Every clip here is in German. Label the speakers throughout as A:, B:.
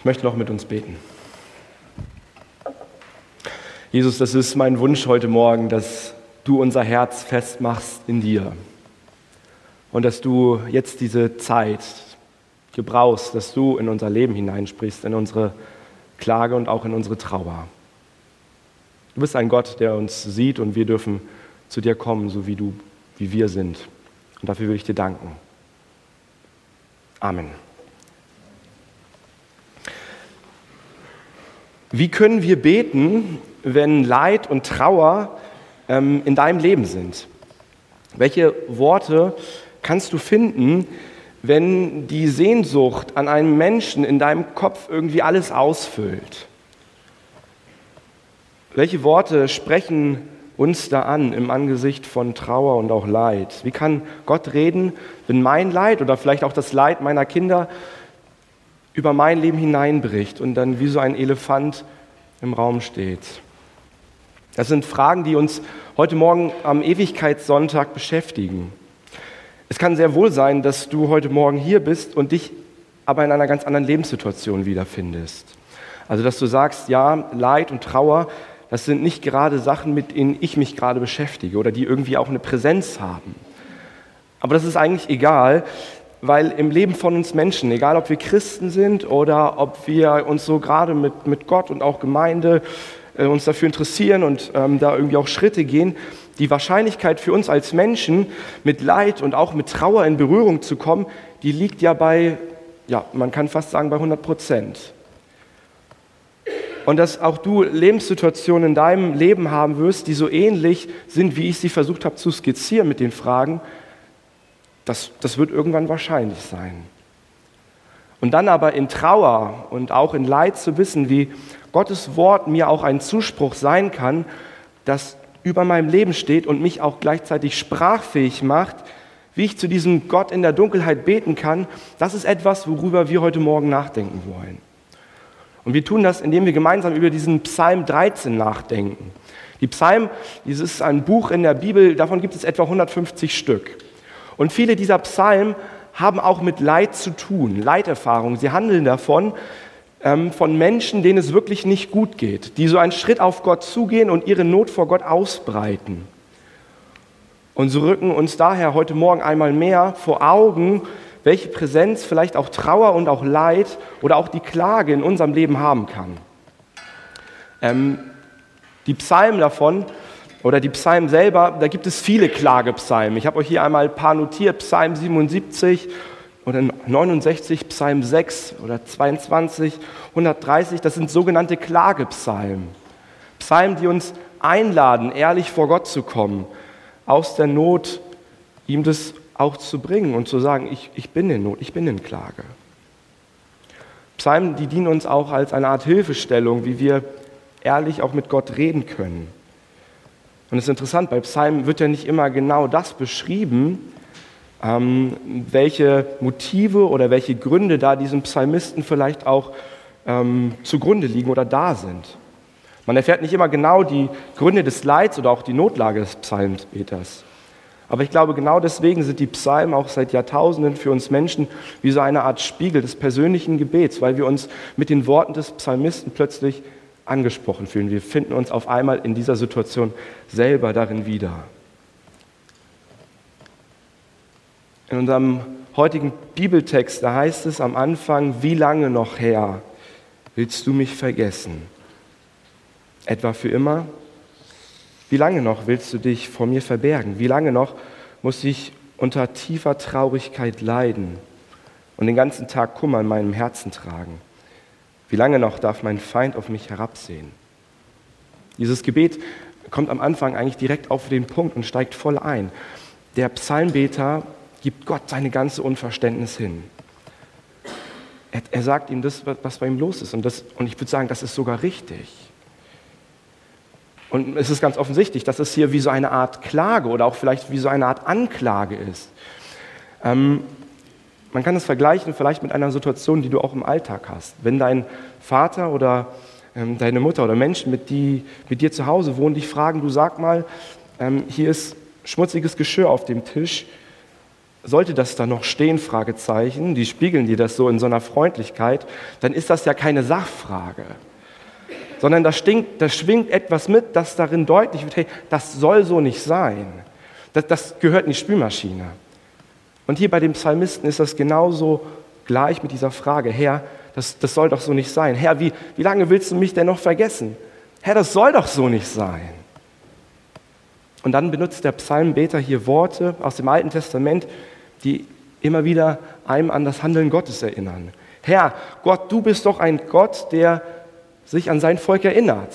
A: Ich möchte noch mit uns beten. Jesus, das ist mein Wunsch heute Morgen, dass du unser Herz festmachst in dir und dass du jetzt diese Zeit gebrauchst, dass du in unser Leben hineinsprichst, in unsere Klage und auch in unsere Trauer. Du bist ein Gott, der uns sieht und wir dürfen zu dir kommen, so wie du, wie wir sind. Und dafür will ich dir danken. Amen. Wie können wir beten, wenn Leid und Trauer ähm, in deinem Leben sind? Welche Worte kannst du finden, wenn die Sehnsucht an einem Menschen in deinem Kopf irgendwie alles ausfüllt? Welche Worte sprechen uns da an im Angesicht von Trauer und auch Leid? Wie kann Gott reden, wenn mein Leid oder vielleicht auch das Leid meiner Kinder über mein Leben hineinbricht und dann wie so ein Elefant im Raum steht. Das sind Fragen, die uns heute Morgen am Ewigkeitssonntag beschäftigen. Es kann sehr wohl sein, dass du heute Morgen hier bist und dich aber in einer ganz anderen Lebenssituation wiederfindest. Also, dass du sagst, ja, Leid und Trauer, das sind nicht gerade Sachen, mit denen ich mich gerade beschäftige oder die irgendwie auch eine Präsenz haben. Aber das ist eigentlich egal, weil im Leben von uns Menschen, egal ob wir Christen sind oder ob wir uns so gerade mit, mit Gott und auch Gemeinde äh, uns dafür interessieren und ähm, da irgendwie auch Schritte gehen, die Wahrscheinlichkeit für uns als Menschen mit Leid und auch mit Trauer in Berührung zu kommen, die liegt ja bei, ja, man kann fast sagen bei 100 Prozent. Und dass auch du Lebenssituationen in deinem Leben haben wirst, die so ähnlich sind, wie ich sie versucht habe zu skizzieren mit den Fragen, das, das wird irgendwann wahrscheinlich sein. Und dann aber in Trauer und auch in Leid zu wissen, wie Gottes Wort mir auch ein Zuspruch sein kann, das über meinem Leben steht und mich auch gleichzeitig sprachfähig macht, wie ich zu diesem Gott in der Dunkelheit beten kann, das ist etwas, worüber wir heute Morgen nachdenken wollen. Und wir tun das, indem wir gemeinsam über diesen Psalm 13 nachdenken. Die Psalm, dieses ist ein Buch in der Bibel, davon gibt es etwa 150 Stück. Und viele dieser Psalmen haben auch mit Leid zu tun, Leiterfahrungen. Sie handeln davon, ähm, von Menschen, denen es wirklich nicht gut geht, die so einen Schritt auf Gott zugehen und ihre Not vor Gott ausbreiten. Und so rücken uns daher heute Morgen einmal mehr vor Augen, welche Präsenz vielleicht auch Trauer und auch Leid oder auch die Klage in unserem Leben haben kann. Ähm, die Psalmen davon oder die Psalmen selber, da gibt es viele Klagepsalmen. Ich habe euch hier einmal ein paar notiert, Psalm 77 oder 69, Psalm 6 oder 22, 130, das sind sogenannte Klagepsalmen. Psalmen, die uns einladen, ehrlich vor Gott zu kommen, aus der Not ihm das auch zu bringen und zu sagen, ich, ich bin in Not, ich bin in Klage. Psalmen, die dienen uns auch als eine Art Hilfestellung, wie wir ehrlich auch mit Gott reden können. Und es ist interessant, bei Psalmen wird ja nicht immer genau das beschrieben, ähm, welche Motive oder welche Gründe da diesem Psalmisten vielleicht auch ähm, zugrunde liegen oder da sind. Man erfährt nicht immer genau die Gründe des Leids oder auch die Notlage des Psalmbeters. Aber ich glaube, genau deswegen sind die Psalmen auch seit Jahrtausenden für uns Menschen wie so eine Art Spiegel des persönlichen Gebets, weil wir uns mit den Worten des Psalmisten plötzlich angesprochen fühlen. Wir finden uns auf einmal in dieser Situation selber darin wieder. In unserem heutigen Bibeltext, da heißt es am Anfang, wie lange noch her willst du mich vergessen? Etwa für immer? Wie lange noch willst du dich vor mir verbergen? Wie lange noch muss ich unter tiefer Traurigkeit leiden und den ganzen Tag Kummer in meinem Herzen tragen? Wie lange noch darf mein Feind auf mich herabsehen? Dieses Gebet kommt am Anfang eigentlich direkt auf den Punkt und steigt voll ein. Der Psalmbeter gibt Gott seine ganze Unverständnis hin. Er, er sagt ihm das, was bei ihm los ist. Und, das, und ich würde sagen, das ist sogar richtig. Und es ist ganz offensichtlich, dass es hier wie so eine Art Klage oder auch vielleicht wie so eine Art Anklage ist. Ähm, man kann es vergleichen vielleicht mit einer Situation, die du auch im Alltag hast. Wenn dein Vater oder ähm, deine Mutter oder Menschen, mit, die mit dir zu Hause wohnen, dich fragen, du sag mal, ähm, hier ist schmutziges Geschirr auf dem Tisch, sollte das da noch stehen, Fragezeichen, die spiegeln dir das so in so einer Freundlichkeit, dann ist das ja keine Sachfrage, sondern da, stinkt, da schwingt etwas mit, das darin deutlich wird, hey, das soll so nicht sein. Das, das gehört in die Spülmaschine. Und hier bei dem Psalmisten ist das genauso gleich mit dieser Frage, Herr, das, das soll doch so nicht sein. Herr, wie, wie lange willst du mich denn noch vergessen? Herr, das soll doch so nicht sein. Und dann benutzt der Psalmbeter hier Worte aus dem Alten Testament, die immer wieder einem an das Handeln Gottes erinnern. Herr, Gott, du bist doch ein Gott, der sich an sein Volk erinnert.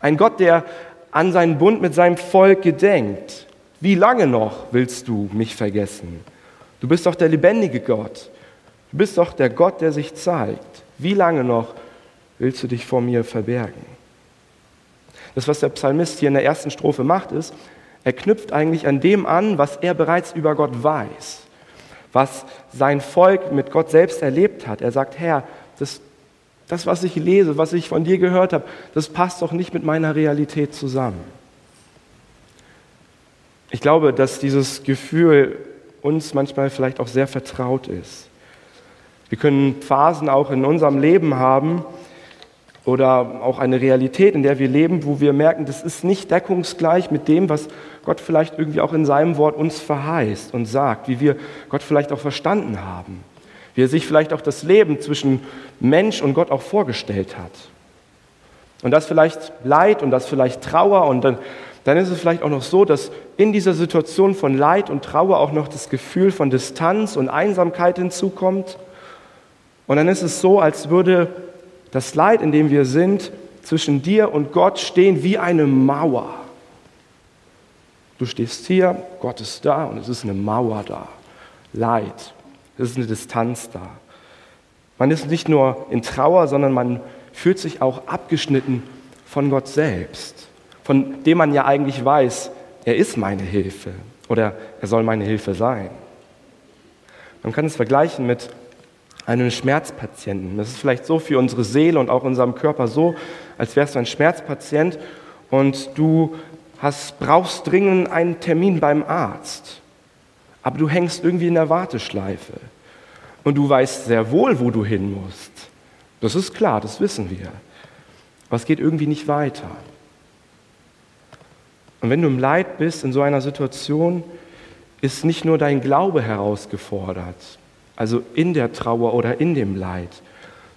A: Ein Gott, der an seinen Bund mit seinem Volk gedenkt. Wie lange noch willst du mich vergessen? Du bist doch der lebendige Gott. Du bist doch der Gott, der sich zeigt. Wie lange noch willst du dich vor mir verbergen? Das, was der Psalmist hier in der ersten Strophe macht, ist, er knüpft eigentlich an dem an, was er bereits über Gott weiß, was sein Volk mit Gott selbst erlebt hat. Er sagt, Herr, das, das, was ich lese, was ich von dir gehört habe, das passt doch nicht mit meiner Realität zusammen. Ich glaube, dass dieses Gefühl uns manchmal vielleicht auch sehr vertraut ist. Wir können Phasen auch in unserem Leben haben, oder auch eine Realität, in der wir leben, wo wir merken, das ist nicht deckungsgleich mit dem, was Gott vielleicht irgendwie auch in seinem Wort uns verheißt und sagt, wie wir Gott vielleicht auch verstanden haben, wie er sich vielleicht auch das Leben zwischen Mensch und Gott auch vorgestellt hat. Und das vielleicht Leid und das vielleicht Trauer und dann, dann ist es vielleicht auch noch so, dass in dieser Situation von Leid und Trauer auch noch das Gefühl von Distanz und Einsamkeit hinzukommt. Und dann ist es so, als würde das Leid, in dem wir sind, zwischen dir und Gott stehen wie eine Mauer. Du stehst hier, Gott ist da und es ist eine Mauer da. Leid, es ist eine Distanz da. Man ist nicht nur in Trauer, sondern man fühlt sich auch abgeschnitten von Gott selbst, von dem man ja eigentlich weiß, er ist meine Hilfe oder er soll meine Hilfe sein. Man kann es vergleichen mit einen Schmerzpatienten. Das ist vielleicht so für unsere Seele und auch unserem Körper so, als wärst du ein Schmerzpatient und du hast, brauchst dringend einen Termin beim Arzt. Aber du hängst irgendwie in der Warteschleife. Und du weißt sehr wohl, wo du hin musst. Das ist klar, das wissen wir. Aber es geht irgendwie nicht weiter. Und wenn du im Leid bist, in so einer Situation, ist nicht nur dein Glaube herausgefordert, also in der Trauer oder in dem Leid,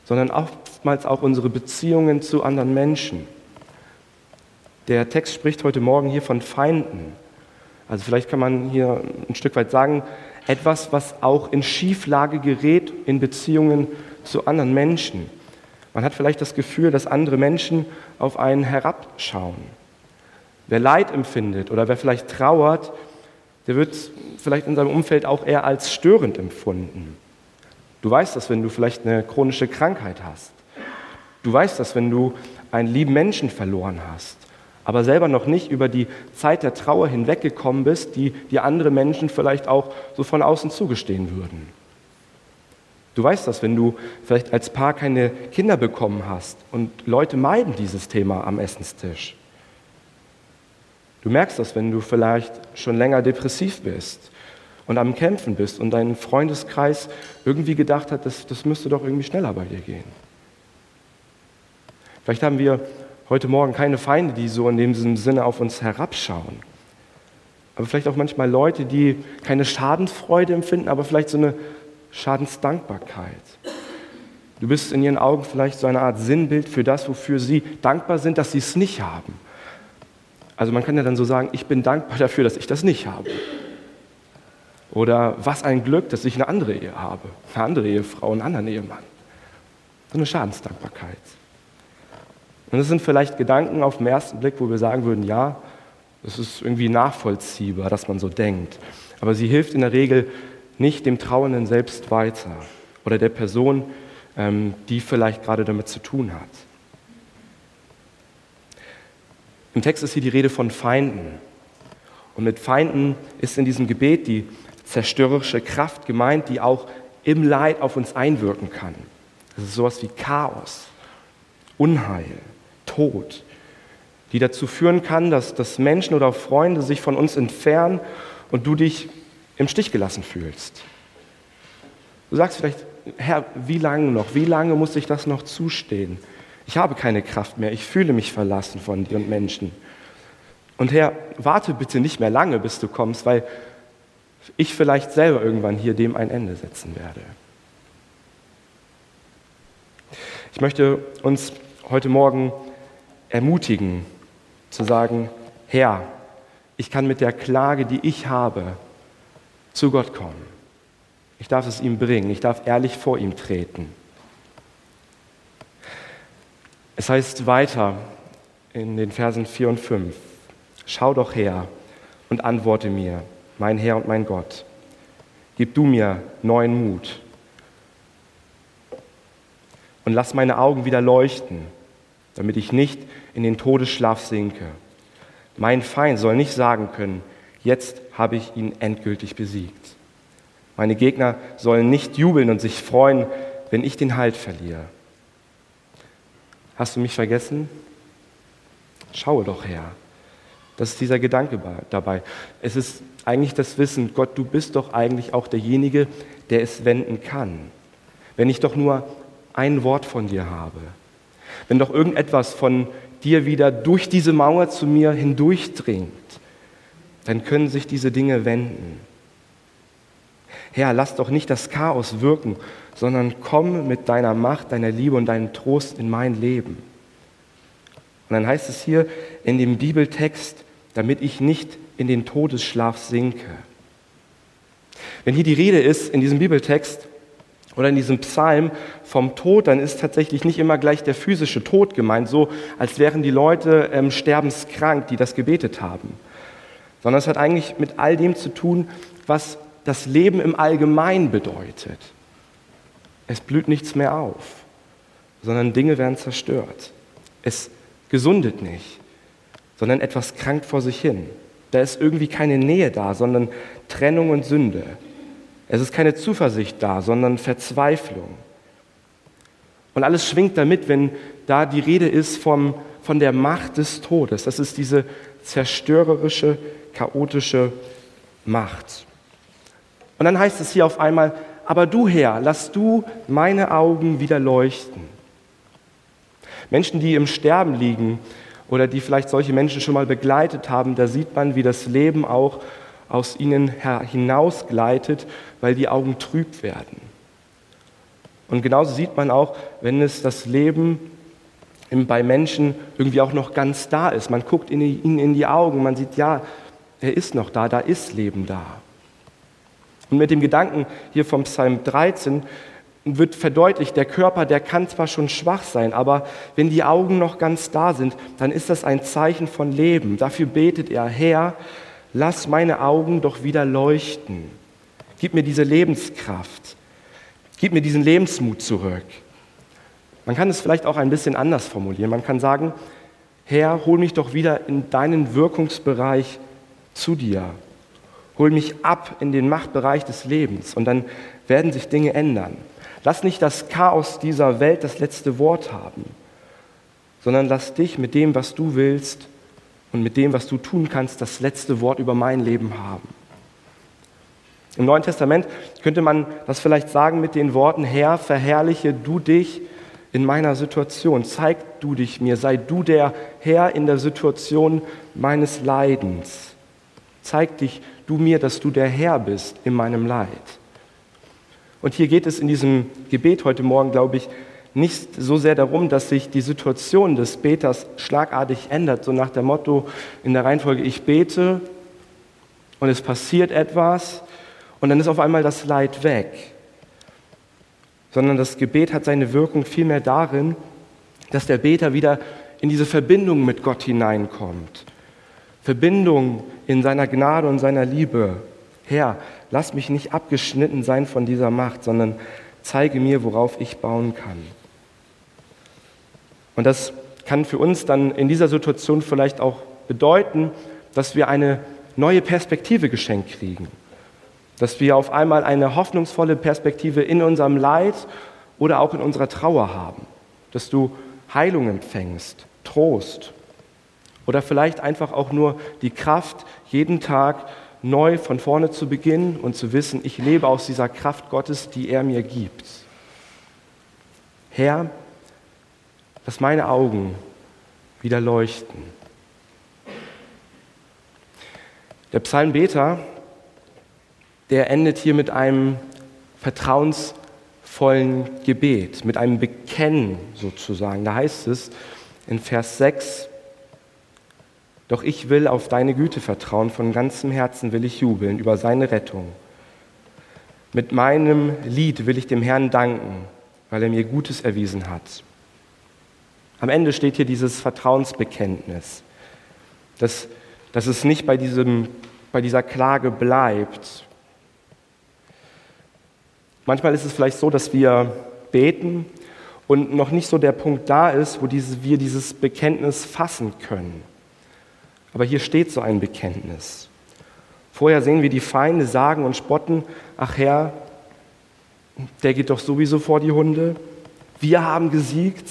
A: sondern oftmals auch unsere Beziehungen zu anderen Menschen. Der Text spricht heute Morgen hier von Feinden. Also vielleicht kann man hier ein Stück weit sagen, etwas, was auch in Schieflage gerät in Beziehungen zu anderen Menschen. Man hat vielleicht das Gefühl, dass andere Menschen auf einen herabschauen. Wer Leid empfindet oder wer vielleicht trauert, der wird vielleicht in seinem Umfeld auch eher als störend empfunden. Du weißt das, wenn du vielleicht eine chronische Krankheit hast. Du weißt das, wenn du einen lieben Menschen verloren hast, aber selber noch nicht über die Zeit der Trauer hinweggekommen bist, die dir andere Menschen vielleicht auch so von außen zugestehen würden. Du weißt das, wenn du vielleicht als Paar keine Kinder bekommen hast und Leute meiden dieses Thema am Essenstisch. Du merkst das, wenn du vielleicht schon länger depressiv bist und am Kämpfen bist und dein Freundeskreis irgendwie gedacht hat, das, das müsste doch irgendwie schneller bei dir gehen. Vielleicht haben wir heute Morgen keine Feinde, die so in dem Sinne auf uns herabschauen. Aber vielleicht auch manchmal Leute, die keine Schadensfreude empfinden, aber vielleicht so eine Schadensdankbarkeit. Du bist in ihren Augen vielleicht so eine Art Sinnbild für das, wofür sie dankbar sind, dass sie es nicht haben. Also man kann ja dann so sagen, ich bin dankbar dafür, dass ich das nicht habe. Oder was ein Glück, dass ich eine andere Ehe habe, eine andere Ehefrau, einen anderen Ehemann. So eine Schadensdankbarkeit. Und das sind vielleicht Gedanken auf den ersten Blick, wo wir sagen würden, ja, das ist irgendwie nachvollziehbar, dass man so denkt. Aber sie hilft in der Regel nicht dem Trauernden selbst weiter oder der Person, ähm, die vielleicht gerade damit zu tun hat. Im Text ist hier die Rede von Feinden. Und mit Feinden ist in diesem Gebet die zerstörerische Kraft gemeint, die auch im Leid auf uns einwirken kann. Das ist sowas wie Chaos, Unheil, Tod, die dazu führen kann, dass, dass Menschen oder Freunde sich von uns entfernen und du dich im Stich gelassen fühlst. Du sagst vielleicht, Herr, wie lange noch? Wie lange muss ich das noch zustehen? Ich habe keine Kraft mehr. Ich fühle mich verlassen von dir und Menschen. Und Herr, warte bitte nicht mehr lange, bis du kommst, weil ich vielleicht selber irgendwann hier dem ein Ende setzen werde. Ich möchte uns heute Morgen ermutigen, zu sagen, Herr, ich kann mit der Klage, die ich habe, zu Gott kommen. Ich darf es ihm bringen, ich darf ehrlich vor ihm treten. Es heißt weiter in den Versen 4 und 5, schau doch her und antworte mir, mein Herr und mein Gott. Gib du mir neuen Mut und lass meine Augen wieder leuchten, damit ich nicht in den Todesschlaf sinke. Mein Feind soll nicht sagen können, jetzt habe ich ihn endgültig besiegt. Meine Gegner sollen nicht jubeln und sich freuen, wenn ich den Halt verliere. Hast du mich vergessen? Schaue doch her. Das ist dieser Gedanke dabei. Es ist eigentlich das Wissen, Gott, du bist doch eigentlich auch derjenige, der es wenden kann. Wenn ich doch nur ein Wort von dir habe, wenn doch irgendetwas von dir wieder durch diese Mauer zu mir hindurchdringt, dann können sich diese Dinge wenden. Herr, lass doch nicht das Chaos wirken, sondern komm mit deiner Macht, deiner Liebe und deinem Trost in mein Leben. Und dann heißt es hier in dem Bibeltext, damit ich nicht in den Todesschlaf sinke. Wenn hier die Rede ist in diesem Bibeltext oder in diesem Psalm vom Tod, dann ist tatsächlich nicht immer gleich der physische Tod gemeint, so als wären die Leute ähm, sterbenskrank, die das gebetet haben, sondern es hat eigentlich mit all dem zu tun, was das Leben im Allgemeinen bedeutet. Es blüht nichts mehr auf, sondern Dinge werden zerstört. Es gesundet nicht, sondern etwas krankt vor sich hin. Da ist irgendwie keine Nähe da, sondern Trennung und Sünde. Es ist keine Zuversicht da, sondern Verzweiflung. Und alles schwingt damit, wenn da die Rede ist vom, von der Macht des Todes. Das ist diese zerstörerische, chaotische Macht. Und dann heißt es hier auf einmal, aber du Herr, lass du meine Augen wieder leuchten. Menschen, die im Sterben liegen oder die vielleicht solche Menschen schon mal begleitet haben, da sieht man, wie das Leben auch aus ihnen hinausgleitet, weil die Augen trüb werden. Und genauso sieht man auch, wenn es das Leben bei Menschen irgendwie auch noch ganz da ist. Man guckt ihnen in die Augen, man sieht, ja, er ist noch da, da ist Leben da. Und mit dem Gedanken hier vom Psalm 13 wird verdeutlicht, der Körper, der kann zwar schon schwach sein, aber wenn die Augen noch ganz da sind, dann ist das ein Zeichen von Leben. Dafür betet er, Herr, lass meine Augen doch wieder leuchten. Gib mir diese Lebenskraft. Gib mir diesen Lebensmut zurück. Man kann es vielleicht auch ein bisschen anders formulieren. Man kann sagen, Herr, hol mich doch wieder in deinen Wirkungsbereich zu dir. Hol mich ab in den Machtbereich des Lebens und dann werden sich Dinge ändern. Lass nicht das Chaos dieser Welt das letzte Wort haben, sondern lass dich mit dem, was du willst und mit dem, was du tun kannst, das letzte Wort über mein Leben haben. Im Neuen Testament könnte man das vielleicht sagen mit den Worten, Herr, verherrliche du dich in meiner Situation, zeig du dich mir, sei du der Herr in der Situation meines Leidens. Zeig dich du mir, dass du der Herr bist in meinem Leid. Und hier geht es in diesem Gebet heute Morgen, glaube ich, nicht so sehr darum, dass sich die Situation des Beters schlagartig ändert, so nach dem Motto in der Reihenfolge, ich bete und es passiert etwas und dann ist auf einmal das Leid weg. Sondern das Gebet hat seine Wirkung vielmehr darin, dass der Beter wieder in diese Verbindung mit Gott hineinkommt Verbindung in seiner Gnade und seiner Liebe. Herr, lass mich nicht abgeschnitten sein von dieser Macht, sondern zeige mir, worauf ich bauen kann. Und das kann für uns dann in dieser Situation vielleicht auch bedeuten, dass wir eine neue Perspektive geschenkt kriegen. Dass wir auf einmal eine hoffnungsvolle Perspektive in unserem Leid oder auch in unserer Trauer haben. Dass du Heilung empfängst, Trost, oder vielleicht einfach auch nur die Kraft, jeden Tag neu von vorne zu beginnen und zu wissen, ich lebe aus dieser Kraft Gottes, die er mir gibt. Herr, dass meine Augen wieder leuchten. Der Psalmbeter, der endet hier mit einem vertrauensvollen Gebet, mit einem Bekennen sozusagen. Da heißt es in Vers 6, doch ich will auf deine Güte vertrauen, von ganzem Herzen will ich jubeln über seine Rettung. Mit meinem Lied will ich dem Herrn danken, weil er mir Gutes erwiesen hat. Am Ende steht hier dieses Vertrauensbekenntnis, dass, dass es nicht bei, diesem, bei dieser Klage bleibt. Manchmal ist es vielleicht so, dass wir beten und noch nicht so der Punkt da ist, wo diese, wir dieses Bekenntnis fassen können. Aber hier steht so ein Bekenntnis. Vorher sehen wir die Feinde sagen und spotten, ach Herr, der geht doch sowieso vor die Hunde. Wir haben gesiegt.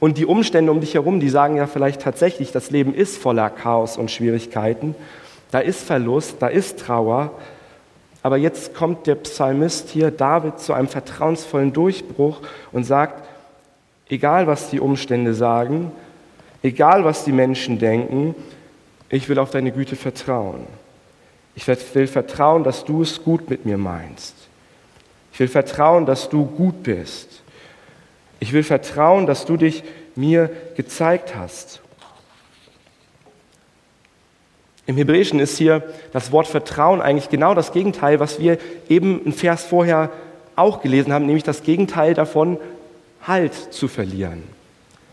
A: Und die Umstände um dich herum, die sagen ja vielleicht tatsächlich, das Leben ist voller Chaos und Schwierigkeiten. Da ist Verlust, da ist Trauer. Aber jetzt kommt der Psalmist hier, David, zu einem vertrauensvollen Durchbruch und sagt, egal was die Umstände sagen, egal was die Menschen denken, ich will auf deine Güte vertrauen. Ich will vertrauen, dass du es gut mit mir meinst. Ich will vertrauen, dass du gut bist. Ich will vertrauen, dass du dich mir gezeigt hast. Im Hebräischen ist hier das Wort Vertrauen eigentlich genau das Gegenteil, was wir eben im Vers vorher auch gelesen haben, nämlich das Gegenteil davon, Halt zu verlieren.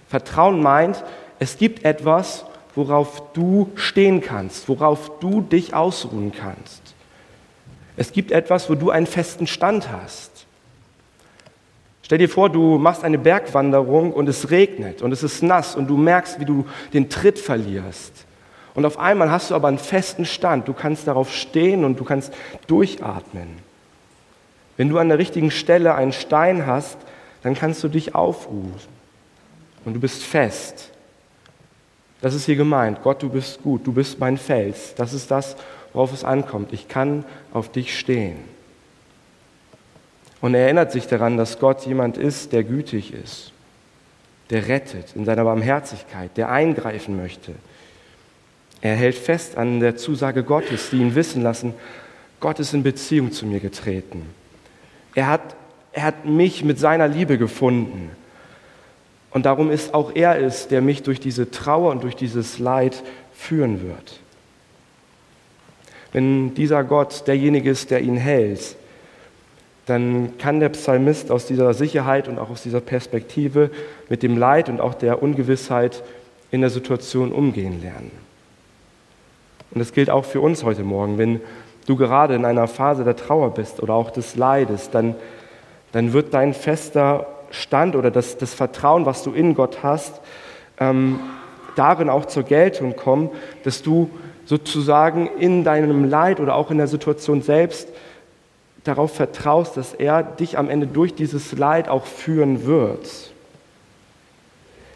A: Vertrauen meint, es gibt etwas, worauf du stehen kannst, worauf du dich ausruhen kannst. Es gibt etwas, wo du einen festen Stand hast. Stell dir vor, du machst eine Bergwanderung und es regnet und es ist nass und du merkst, wie du den Tritt verlierst. Und auf einmal hast du aber einen festen Stand. Du kannst darauf stehen und du kannst durchatmen. Wenn du an der richtigen Stelle einen Stein hast, dann kannst du dich aufruhen und du bist fest. Das ist hier gemeint. Gott, du bist gut, du bist mein Fels. Das ist das, worauf es ankommt. Ich kann auf dich stehen. Und er erinnert sich daran, dass Gott jemand ist, der gütig ist, der rettet in seiner Barmherzigkeit, der eingreifen möchte. Er hält fest an der Zusage Gottes, die ihn wissen lassen, Gott ist in Beziehung zu mir getreten. Er hat, er hat mich mit seiner Liebe gefunden. Und darum ist auch er es, der mich durch diese Trauer und durch dieses Leid führen wird. Wenn dieser Gott derjenige ist, der ihn hält, dann kann der Psalmist aus dieser Sicherheit und auch aus dieser Perspektive mit dem Leid und auch der Ungewissheit in der Situation umgehen lernen. Und das gilt auch für uns heute Morgen. Wenn du gerade in einer Phase der Trauer bist oder auch des Leides, dann, dann wird dein fester Stand oder das, das Vertrauen, was du in Gott hast, ähm, darin auch zur Geltung kommen, dass du sozusagen in deinem Leid oder auch in der Situation selbst darauf vertraust, dass er dich am Ende durch dieses Leid auch führen wird.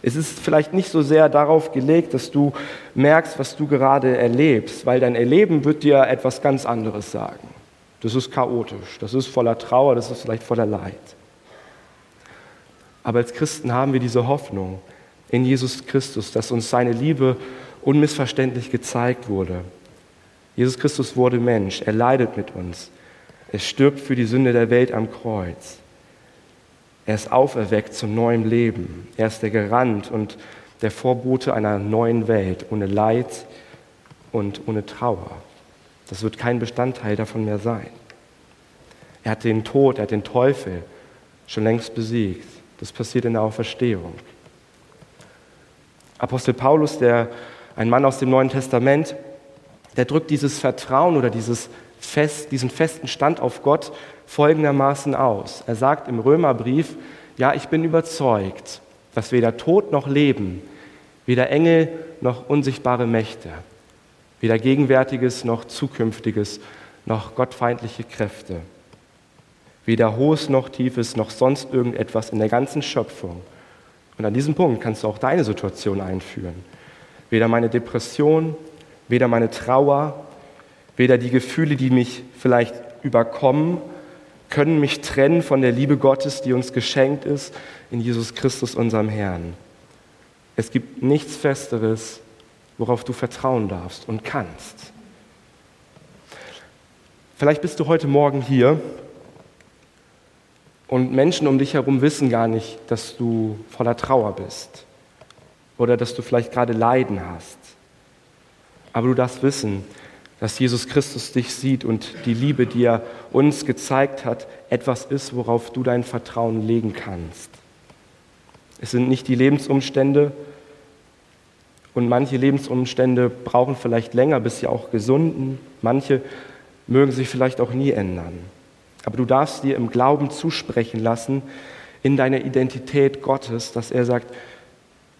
A: Es ist vielleicht nicht so sehr darauf gelegt, dass du merkst, was du gerade erlebst, weil dein Erleben wird dir etwas ganz anderes sagen. Das ist chaotisch, das ist voller Trauer, das ist vielleicht voller Leid. Aber als Christen haben wir diese Hoffnung in Jesus Christus, dass uns seine Liebe unmissverständlich gezeigt wurde. Jesus Christus wurde Mensch, er leidet mit uns. Er stirbt für die Sünde der Welt am Kreuz. Er ist auferweckt zu neuem Leben. Er ist der Garant und der Vorbote einer neuen Welt ohne Leid und ohne Trauer. Das wird kein Bestandteil davon mehr sein. Er hat den Tod, er hat den Teufel schon längst besiegt. Das passiert in der Auferstehung. Apostel Paulus, der, ein Mann aus dem Neuen Testament, der drückt dieses Vertrauen oder dieses fest, diesen festen Stand auf Gott folgendermaßen aus. Er sagt im Römerbrief, ja, ich bin überzeugt, dass weder Tod noch Leben, weder Engel noch unsichtbare Mächte, weder Gegenwärtiges noch Zukünftiges, noch gottfeindliche Kräfte, weder Hohes noch Tiefes, noch sonst irgendetwas in der ganzen Schöpfung. Und an diesem Punkt kannst du auch deine Situation einführen. Weder meine Depression, weder meine Trauer, Weder die Gefühle, die mich vielleicht überkommen, können mich trennen von der Liebe Gottes, die uns geschenkt ist in Jesus Christus, unserem Herrn. Es gibt nichts Festeres, worauf du vertrauen darfst und kannst. Vielleicht bist du heute Morgen hier und Menschen um dich herum wissen gar nicht, dass du voller Trauer bist oder dass du vielleicht gerade Leiden hast. Aber du darfst wissen, dass Jesus Christus dich sieht und die Liebe, die er uns gezeigt hat, etwas ist, worauf du dein Vertrauen legen kannst. Es sind nicht die Lebensumstände und manche Lebensumstände brauchen vielleicht länger, bis sie auch gesunden. Manche mögen sich vielleicht auch nie ändern. Aber du darfst dir im Glauben zusprechen lassen, in deiner Identität Gottes, dass er sagt,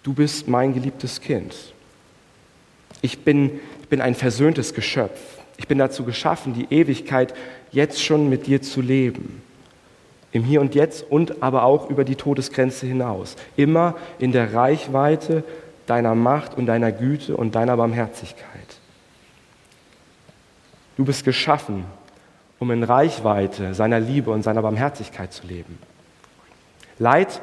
A: du bist mein geliebtes Kind. Ich bin, ich bin ein versöhntes Geschöpf. Ich bin dazu geschaffen, die Ewigkeit jetzt schon mit dir zu leben. Im Hier und Jetzt und aber auch über die Todesgrenze hinaus. Immer in der Reichweite deiner Macht und deiner Güte und deiner Barmherzigkeit. Du bist geschaffen, um in Reichweite seiner Liebe und seiner Barmherzigkeit zu leben. Leid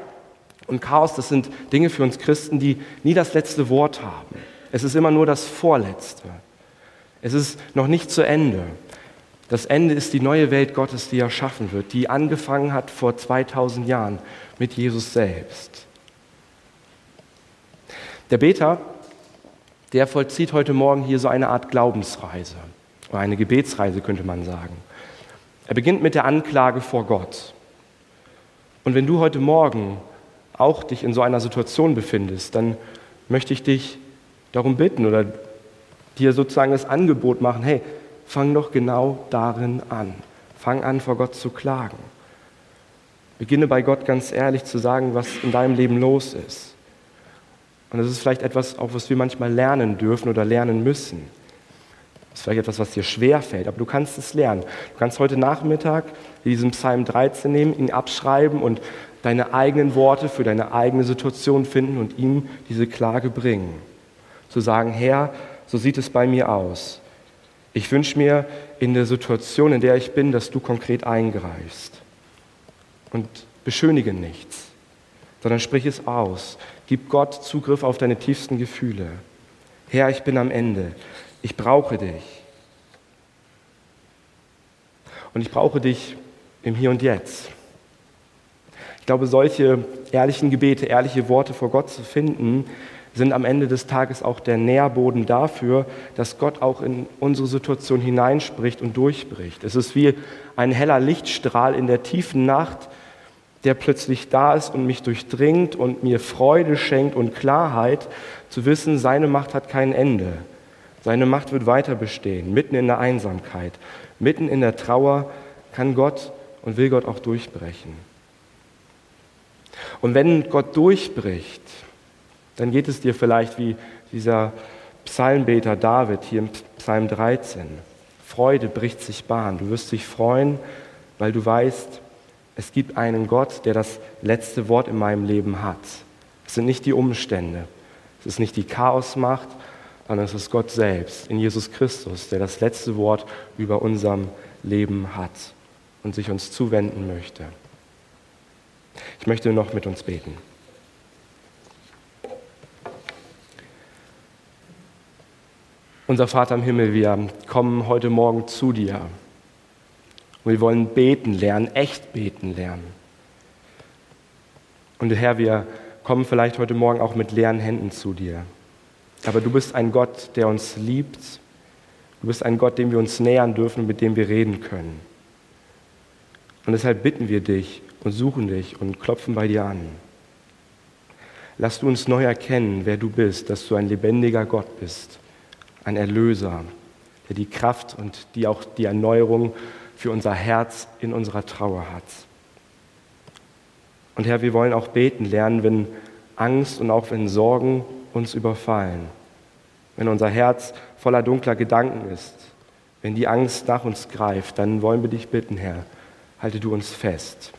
A: und Chaos, das sind Dinge für uns Christen, die nie das letzte Wort haben. Es ist immer nur das Vorletzte. Es ist noch nicht zu Ende. Das Ende ist die neue Welt Gottes, die erschaffen wird, die angefangen hat vor 2000 Jahren mit Jesus selbst. Der Beter, der vollzieht heute Morgen hier so eine Art Glaubensreise oder eine Gebetsreise, könnte man sagen. Er beginnt mit der Anklage vor Gott. Und wenn du heute Morgen auch dich in so einer Situation befindest, dann möchte ich dich darum bitten oder dir sozusagen das Angebot machen, hey, fang doch genau darin an. Fang an, vor Gott zu klagen. Beginne bei Gott ganz ehrlich zu sagen, was in deinem Leben los ist. Und das ist vielleicht etwas, auch was wir manchmal lernen dürfen oder lernen müssen. Das ist vielleicht etwas, was dir schwer fällt, aber du kannst es lernen. Du kannst heute Nachmittag diesen Psalm 13 nehmen, ihn abschreiben und deine eigenen Worte für deine eigene Situation finden und ihm diese Klage bringen. Zu sagen, Herr, so sieht es bei mir aus. Ich wünsche mir in der Situation, in der ich bin, dass du konkret eingreifst. Und beschönige nichts, sondern sprich es aus. Gib Gott Zugriff auf deine tiefsten Gefühle. Herr, ich bin am Ende. Ich brauche dich. Und ich brauche dich im Hier und Jetzt. Ich glaube, solche ehrlichen Gebete, ehrliche Worte vor Gott zu finden, sind am Ende des Tages auch der Nährboden dafür, dass Gott auch in unsere Situation hineinspricht und durchbricht. Es ist wie ein heller Lichtstrahl in der tiefen Nacht, der plötzlich da ist und mich durchdringt und mir Freude schenkt und Klarheit, zu wissen, seine Macht hat kein Ende. Seine Macht wird weiter bestehen, mitten in der Einsamkeit, mitten in der Trauer kann Gott und will Gott auch durchbrechen. Und wenn Gott durchbricht, dann geht es dir vielleicht wie dieser Psalmbeter David hier im Psalm 13. Freude bricht sich Bahn. Du wirst dich freuen, weil du weißt, es gibt einen Gott, der das letzte Wort in meinem Leben hat. Es sind nicht die Umstände, es ist nicht die Chaosmacht, sondern es ist Gott selbst in Jesus Christus, der das letzte Wort über unserem Leben hat und sich uns zuwenden möchte. Ich möchte noch mit uns beten. Unser Vater im Himmel, wir kommen heute Morgen zu dir und wir wollen beten lernen, echt beten lernen. Und Herr, wir kommen vielleicht heute Morgen auch mit leeren Händen zu dir. Aber du bist ein Gott, der uns liebt. Du bist ein Gott, dem wir uns nähern dürfen und mit dem wir reden können. Und deshalb bitten wir dich und suchen dich und klopfen bei dir an. Lass du uns neu erkennen, wer du bist, dass du ein lebendiger Gott bist, ein Erlöser, der die Kraft und die auch die Erneuerung für unser Herz in unserer Trauer hat. Und Herr, wir wollen auch beten lernen, wenn Angst und auch wenn Sorgen uns überfallen, wenn unser Herz voller dunkler Gedanken ist, wenn die Angst nach uns greift, dann wollen wir dich bitten, Herr, halte du uns fest.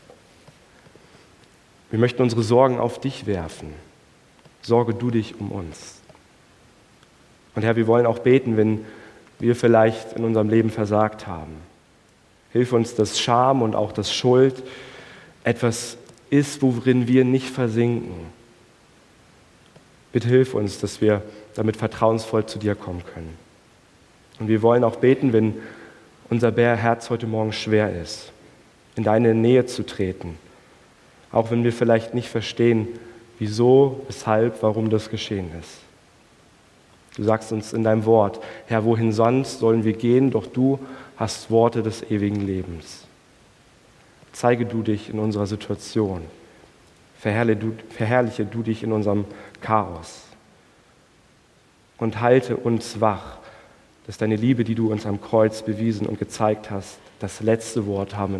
A: Wir möchten unsere Sorgen auf dich werfen. Sorge du dich um uns. Und Herr, wir wollen auch beten, wenn wir vielleicht in unserem Leben versagt haben. Hilf uns, dass Scham und auch das Schuld etwas ist, worin wir nicht versinken. Bitte hilf uns, dass wir damit vertrauensvoll zu dir kommen können. Und wir wollen auch beten, wenn unser Herz heute Morgen schwer ist, in deine Nähe zu treten, auch wenn wir vielleicht nicht verstehen, wieso, weshalb, warum das geschehen ist. Du sagst uns in deinem Wort, Herr, wohin sonst sollen wir gehen, doch du hast Worte des ewigen Lebens. Zeige du dich in unserer Situation. Verherrliche du, verherrliche du dich in unserem Chaos. Und halte uns wach, dass deine Liebe, die du uns am Kreuz bewiesen und gezeigt hast, das letzte Wort haben